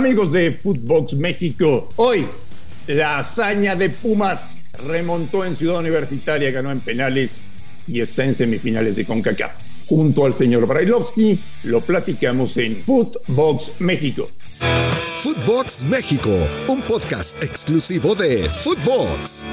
Amigos de Footbox México, hoy la hazaña de Pumas remontó en Ciudad Universitaria, ganó en penales y está en semifinales de CONCACAF. Junto al señor Brailovsky, lo platicamos en Footbox México. Footbox México, un podcast exclusivo de Footbox.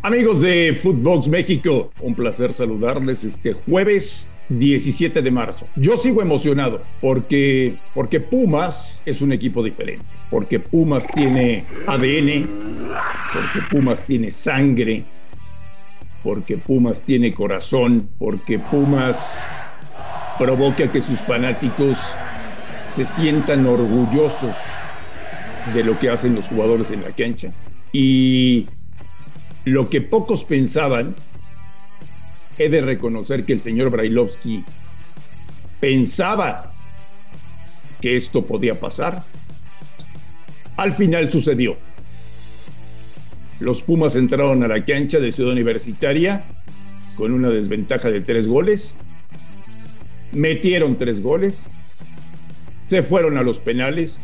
Amigos de Footbox México, un placer saludarles este jueves 17 de marzo. Yo sigo emocionado porque, porque Pumas es un equipo diferente, porque Pumas tiene ADN, porque Pumas tiene sangre, porque Pumas tiene corazón, porque Pumas provoca que sus fanáticos se sientan orgullosos de lo que hacen los jugadores en la cancha. Y lo que pocos pensaban he de reconocer que el señor Brailovsky pensaba que esto podía pasar. Al final sucedió. Los Pumas entraron a la cancha de Ciudad Universitaria con una desventaja de tres goles. Metieron tres goles. Se fueron a los penales.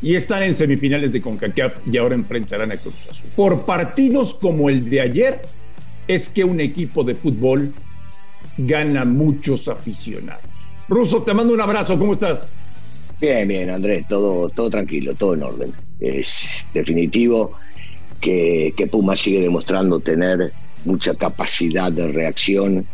Y están en semifinales de CONCACAF y ahora enfrentarán a Cruz Azul. Por partidos como el de ayer, es que un equipo de fútbol gana muchos aficionados. Ruso, te mando un abrazo, ¿cómo estás? Bien, bien, Andrés, todo, todo tranquilo, todo en orden. Es definitivo que, que Puma sigue demostrando tener mucha capacidad de reacción,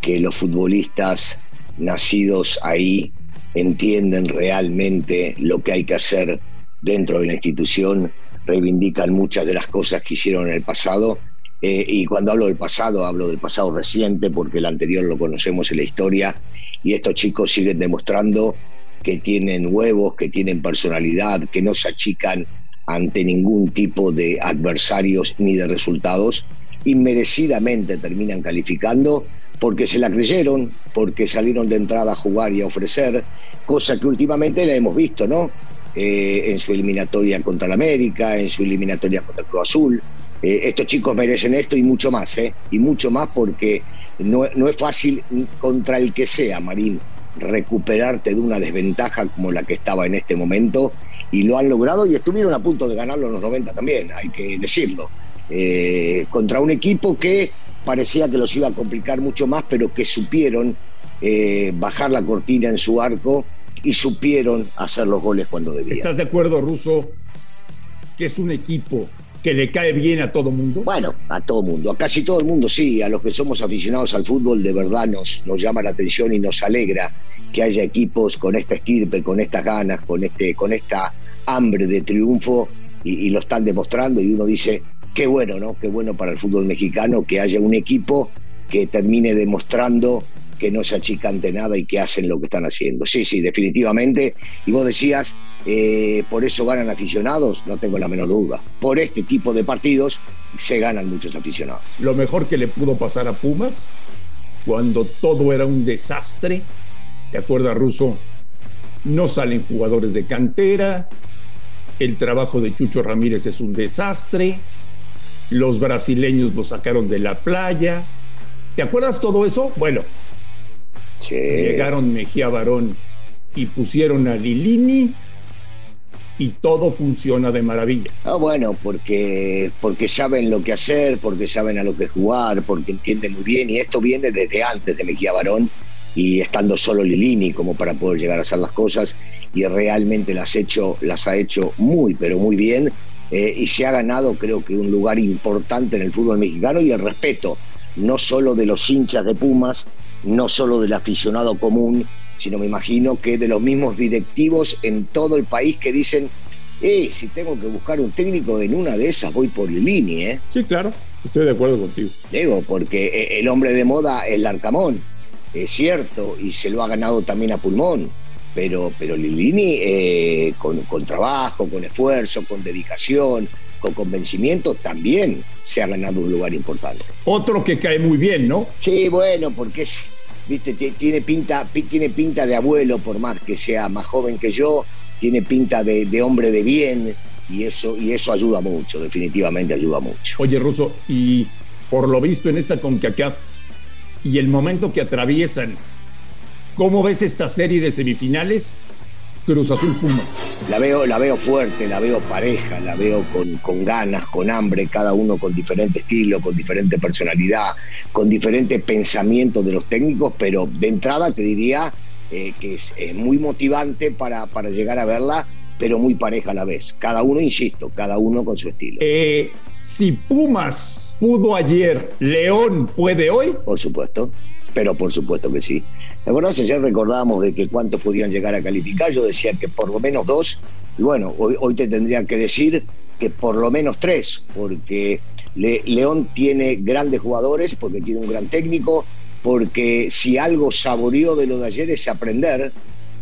que los futbolistas nacidos ahí entienden realmente lo que hay que hacer dentro de la institución, reivindican muchas de las cosas que hicieron en el pasado eh, y cuando hablo del pasado, hablo del pasado reciente, porque el anterior lo conocemos en la historia, y estos chicos siguen demostrando que tienen huevos, que tienen personalidad, que no se achican ante ningún tipo de adversarios ni de resultados, y merecidamente terminan calificando porque se la creyeron, porque salieron de entrada a jugar y a ofrecer, cosa que últimamente la hemos visto, ¿no? Eh, en su eliminatoria contra el América, en su eliminatoria contra el Cruz Azul, eh, estos chicos merecen esto y mucho más, ¿eh? Y mucho más porque no, es fácil contra el que sea, Marín, recuperarte de una desventaja como la que estaba en este momento y lo han logrado y estuvieron a punto de ganarlo en los 90 también, hay que decirlo. Eh, contra un equipo que parecía que los iba a complicar mucho más, pero que supieron eh, bajar la cortina en su arco y supieron hacer los goles cuando debían. ¿Estás de acuerdo, Russo, que es un equipo que le cae bien a todo mundo? Bueno, a todo mundo, a casi todo el mundo sí, a los que somos aficionados al fútbol de verdad nos, nos llama la atención y nos alegra que haya equipos con esta estirpe, con estas ganas, con, este, con esta hambre de triunfo y, lo están demostrando y uno dice, qué bueno, ¿no? Qué bueno para el fútbol mexicano que haya un equipo que termine demostrando que no se achican de nada y que hacen lo que están haciendo. Sí, sí, definitivamente. Y vos decías, eh, por eso ganan aficionados, no tengo la menor duda. Por este tipo de partidos se ganan muchos aficionados. Lo mejor que le pudo pasar a Pumas, cuando todo era un desastre, ¿te acuerdas, Ruso? No salen jugadores de cantera, el trabajo de Chucho Ramírez es un desastre, los brasileños lo sacaron de la playa. ¿Te acuerdas todo eso? Bueno, llegaron Mejía Barón y pusieron a Lilini y todo funciona de maravilla. Ah, bueno, porque, porque saben lo que hacer, porque saben a lo que jugar, porque entienden muy bien, y esto viene desde antes de Mejía Barón y estando solo Lilini como para poder llegar a hacer las cosas, y realmente las, hecho, las ha hecho muy, pero muy bien, eh, y se ha ganado creo que un lugar importante en el fútbol mexicano y el respeto, no solo de los hinchas de Pumas, no solo del aficionado común, sino me imagino que de los mismos directivos en todo el país que dicen, eh, si tengo que buscar un técnico en una de esas, voy por línea, ¿eh? Sí, claro, estoy de acuerdo contigo. Digo, porque eh, el hombre de moda es Larcamón, es cierto, y se lo ha ganado también a pulmón, pero, pero Lilini eh, con, con trabajo, con esfuerzo, con dedicación, con convencimiento, también se ha ganado un lugar importante. Otro que cae muy bien, ¿no? Sí, bueno, porque es viste, tiene pinta, tiene pinta de abuelo, por más que sea más joven que yo, tiene pinta de, hombre de bien y eso, y eso ayuda mucho, definitivamente ayuda mucho. Oye, Russo, y por lo visto en esta CONCACAF y el momento que atraviesan, ¿cómo ves esta serie de semifinales? Cruz Azul Pumas? La veo, la veo fuerte, la veo pareja, la veo con, con ganas, con hambre, cada uno con diferente estilo, con diferente personalidad, con diferente pensamiento de los técnicos, pero de entrada te diría eh, que es, muy motivante para, para llegar a verla pero muy pareja a la vez. Cada uno, insisto, cada uno con su estilo. Eh, si Pumas pudo ayer, León puede hoy. Por supuesto pero por supuesto que sí. ¿Te acordás? Ayer recordábamos de que cuántos podían llegar a calificar, yo decía que por lo menos dos, y bueno, hoy, hoy te tendría que decir que por lo menos tres, porque León tiene grandes jugadores, porque tiene un gran técnico, porque si algo saboreó de lo de ayer es aprender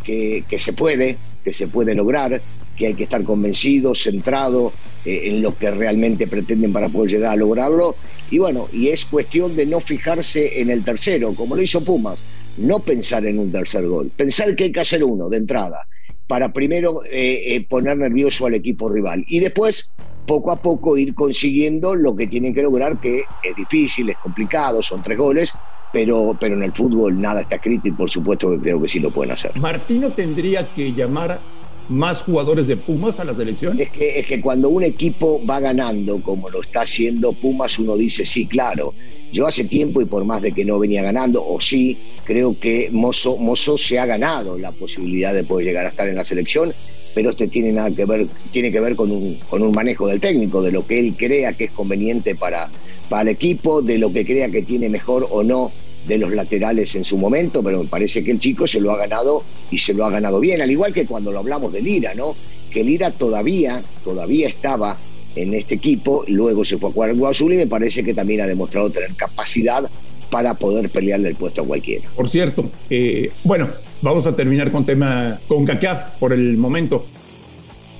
que, que se puede, que se puede lograr, que hay que estar convencido, centrado eh, en lo que realmente pretenden para poder llegar a lograrlo. Y bueno, y es cuestión de no fijarse en el tercero, como lo hizo Pumas, no pensar en un tercer gol, pensar que hay que hacer uno de entrada, para primero eh, eh, poner nervioso al equipo rival y después poco a poco ir consiguiendo lo que tienen que lograr, que es difícil, es complicado, son tres goles, pero, pero en el fútbol nada está escrito y por supuesto que creo que sí lo pueden hacer. Martino tendría que llamar más jugadores de Pumas a la selección? Es que, es que cuando un equipo va ganando, como lo está haciendo Pumas, uno dice, sí, claro. Yo hace tiempo, y por más de que no venía ganando, o sí, creo que Mozo, Mozo se ha ganado la posibilidad de poder llegar a estar en la selección, pero este tiene nada que ver, tiene que ver con un, con un manejo del técnico, de lo que él crea que es conveniente para, para el equipo, de lo que crea que tiene mejor o no de los laterales en su momento, pero me parece que el chico se lo ha ganado y se lo ha ganado bien, al igual que cuando lo hablamos de Lira, ¿no? Que Lira todavía, todavía estaba en este equipo, luego se fue a jugar al Azul y me parece que también ha demostrado tener capacidad para poder pelearle el puesto a cualquiera. Por cierto, eh, bueno, vamos a terminar con tema con CACAF por el momento.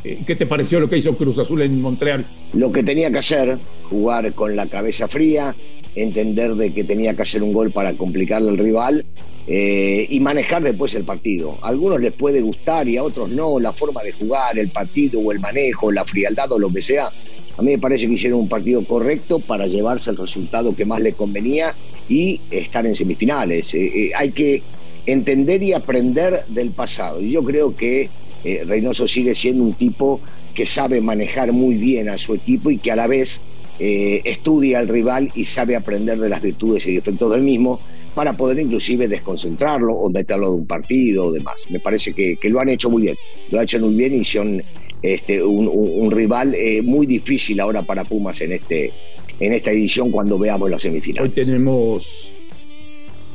Eh, ¿Qué te pareció lo que hizo Cruz Azul en Montreal? Lo que tenía que hacer, jugar con la cabeza fría, entender de que tenía que hacer un gol para complicarle al rival eh, y manejar después el partido. A algunos les puede gustar y a otros no, la forma de jugar, el partido o el manejo, la frialdad o lo que sea. A mí me parece que hicieron un partido correcto para llevarse el resultado que más les convenía y estar en semifinales. Eh, eh, hay que entender y aprender del pasado. Y yo creo que Reynoso sigue siendo un tipo que sabe manejar muy bien a su equipo y que a la vez eh, estudia al rival y sabe aprender de las virtudes y defectos del mismo para poder inclusive desconcentrarlo o meterlo de un partido o demás. Me parece que, lo han hecho muy bien, lo han hecho muy bien y son este, un, rival eh, muy difícil ahora para Pumas en, este, en esta edición cuando veamos las semifinales. Hoy tenemos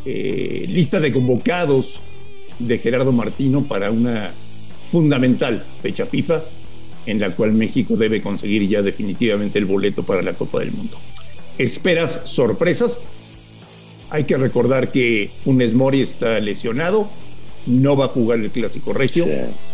eh, lista de convocados de Gerardo Martino para una fundamental fecha FIFA en la cual México debe conseguir ya definitivamente el boleto para la Copa del Mundo. ¿Esperas sorpresas? Hay que recordar que Funes Mori está lesionado, no va a jugar el Clásico Regio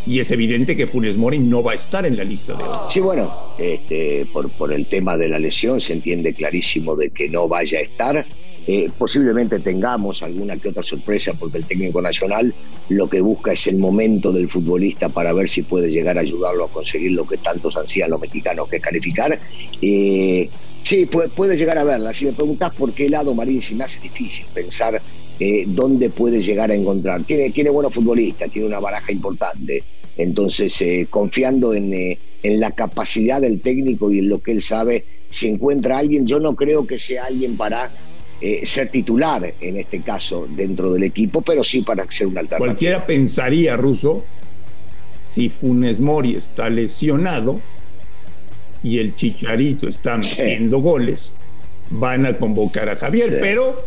y es evidente que Funes Mori no va a estar en la lista de hoy. Sí, bueno, este, por, por el tema de la lesión se entiende clarísimo de que no vaya a estar eh, posiblemente tengamos alguna que otra sorpresa porque el técnico nacional lo que busca es el momento del futbolista para ver si puede llegar a ayudarlo a conseguir lo que tantos ansían los mexicanos, que es calificar. Eh, sí, puede, llegar a verla. Si me preguntas por qué lado, Marín, si me hace difícil pensar eh, dónde puede llegar a encontrar. Tiene, tiene buenos futbolistas, tiene una baraja importante. Entonces, confiando en, en la capacidad del técnico y en lo que él sabe, si encuentra a alguien, yo no creo que sea alguien para eh, ser titular en este caso dentro del equipo, pero sí para ser un alternativa. Cualquiera pensaría, Russo, si Funes Mori está lesionado y el Chicharito está metiendo goles, van a convocar a Javier, pero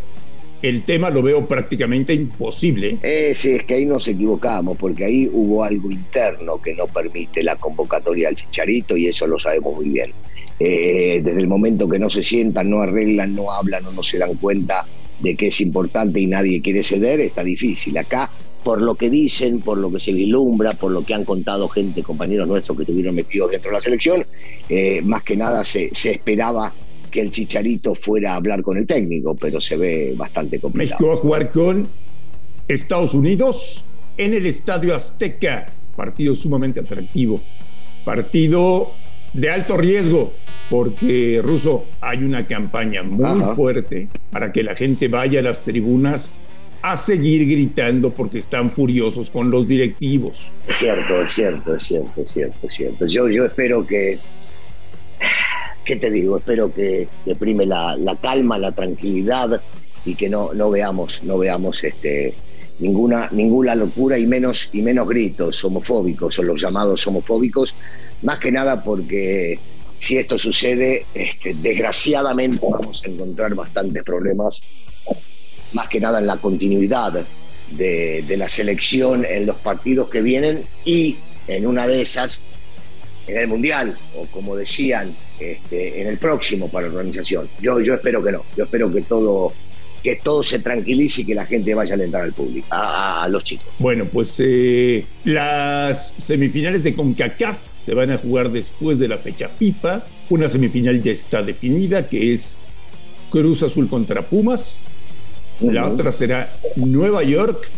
el tema lo veo prácticamente imposible. Eh, sí, es que ahí nos equivocamos, porque ahí hubo algo interno que no permite la convocatoria al Chicharito y eso lo sabemos muy bien. Eh, desde el momento que no se sientan, no arreglan, no hablan o no se dan cuenta de que es importante y nadie quiere ceder, está difícil. Acá, por lo que dicen, por lo que se vislumbra, por lo que han contado gente, compañeros nuestros que estuvieron metidos dentro de la selección, eh, más que nada se, esperaba que el Chicharito fuera a hablar con el técnico, pero se ve bastante complicado. México va a jugar con Estados Unidos en el Estadio Azteca, partido sumamente atractivo, partido de alto riesgo, porque Ruso hay una campaña muy fuerte para que la gente vaya a las tribunas a seguir gritando porque están furiosos con los directivos. Es cierto, es cierto, es cierto, es cierto, es cierto. Yo, yo espero que, ¿qué te digo? Espero que, que prime la, la, calma, la tranquilidad y que no, no veamos, no veamos este, ninguna, ninguna locura y menos, y menos gritos homofóbicos o los llamados homofóbicos, más que nada porque si esto sucede, este, desgraciadamente vamos a encontrar bastantes problemas más que nada en la continuidad de, la selección en los partidos que vienen y en una de esas en el Mundial o como decían este, en el próximo para la organización. Yo, yo espero que no, yo espero que todo, que todo se tranquilice y que la gente vaya a alentar al público, a, a los chicos. Bueno, pues eh, las semifinales de CONCACAF se van a jugar después de la fecha FIFA. Una semifinal ya está definida, que es Cruz Azul contra Pumas. La otra será Nueva York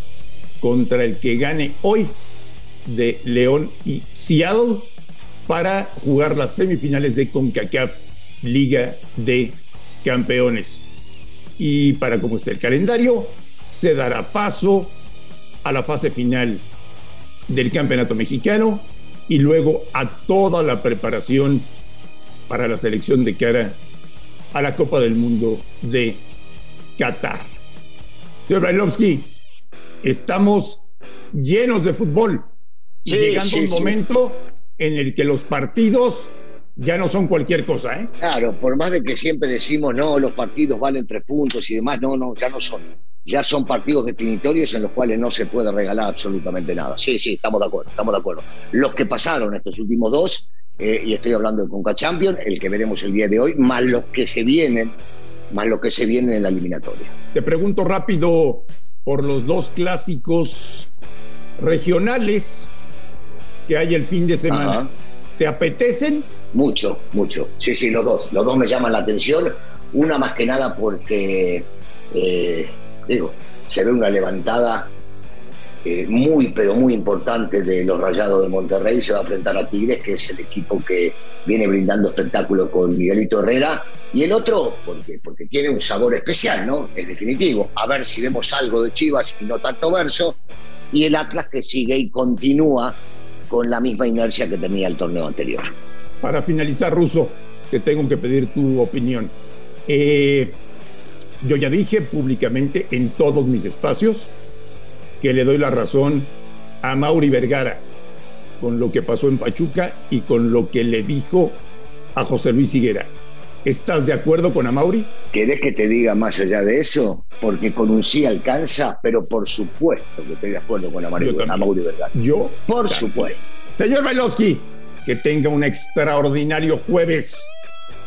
contra el que gane hoy de León y Seattle para jugar las semifinales de CONCACAF Liga de Campeones. Y para cómo está el calendario, se dará paso a la fase final del Campeonato Mexicano y luego a toda la preparación para la selección de cara a la Copa del Mundo de Qatar. Señor Brailovsky, estamos llenos de fútbol. Sí, llegando sí, un sí. momento en el que los partidos ya no son cualquier cosa, ¿eh? Claro, por más de que siempre decimos, no, los partidos valen tres puntos y demás, no, no, ya no son. Ya son partidos definitorios en los cuales no se puede regalar absolutamente nada. Sí, sí, estamos de acuerdo, estamos de acuerdo. Los que pasaron estos últimos dos, eh, y estoy hablando de Conca Champions, el que veremos el día de hoy, más los que se vienen, más los que se vienen en la eliminatoria. Te pregunto rápido por los dos clásicos regionales que hay el fin de semana. Ajá. ¿Te apetecen? Mucho, mucho. Sí, sí, los dos. Los dos me llaman la atención. Una más que nada porque, eh, digo, se ve una levantada eh, muy, pero muy importante de los Rayados de Monterrey. Se va a enfrentar a Tigres, que es el equipo que viene brindando espectáculo con Miguelito Herrera. Y el otro, porque, porque tiene un sabor especial, ¿no? Es definitivo. A ver si vemos algo de Chivas y no tanto verso. Y el Atlas que sigue y continúa con la misma inercia que tenía el torneo anterior. Para finalizar, Ruso, te tengo que pedir tu opinión. Eh, yo ya dije públicamente en todos mis espacios que le doy la razón a Mauri Vergara con lo que pasó en Pachuca y con lo que le dijo a José Luis Higuera. ¿Estás de acuerdo con Amauri? ¿Querés que te diga más allá de eso? Porque con un sí alcanza, pero por supuesto que estoy de acuerdo con Amauri, Yo. Amauri Vergara. Yo. Por también. supuesto. Señor Bailovsky, que tenga un extraordinario jueves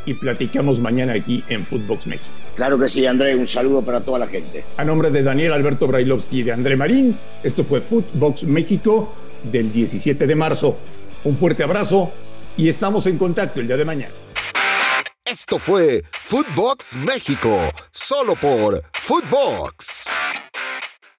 y platicamos mañana aquí en Footbox México. Claro que sí, André. Un saludo para toda la gente. A nombre de Daniel Alberto Brailovsky y de André Marín, esto fue Footbox México del 17 de marzo. Un fuerte abrazo y estamos en contacto el día de mañana. Esto fue Footbox México, solo por Footbox.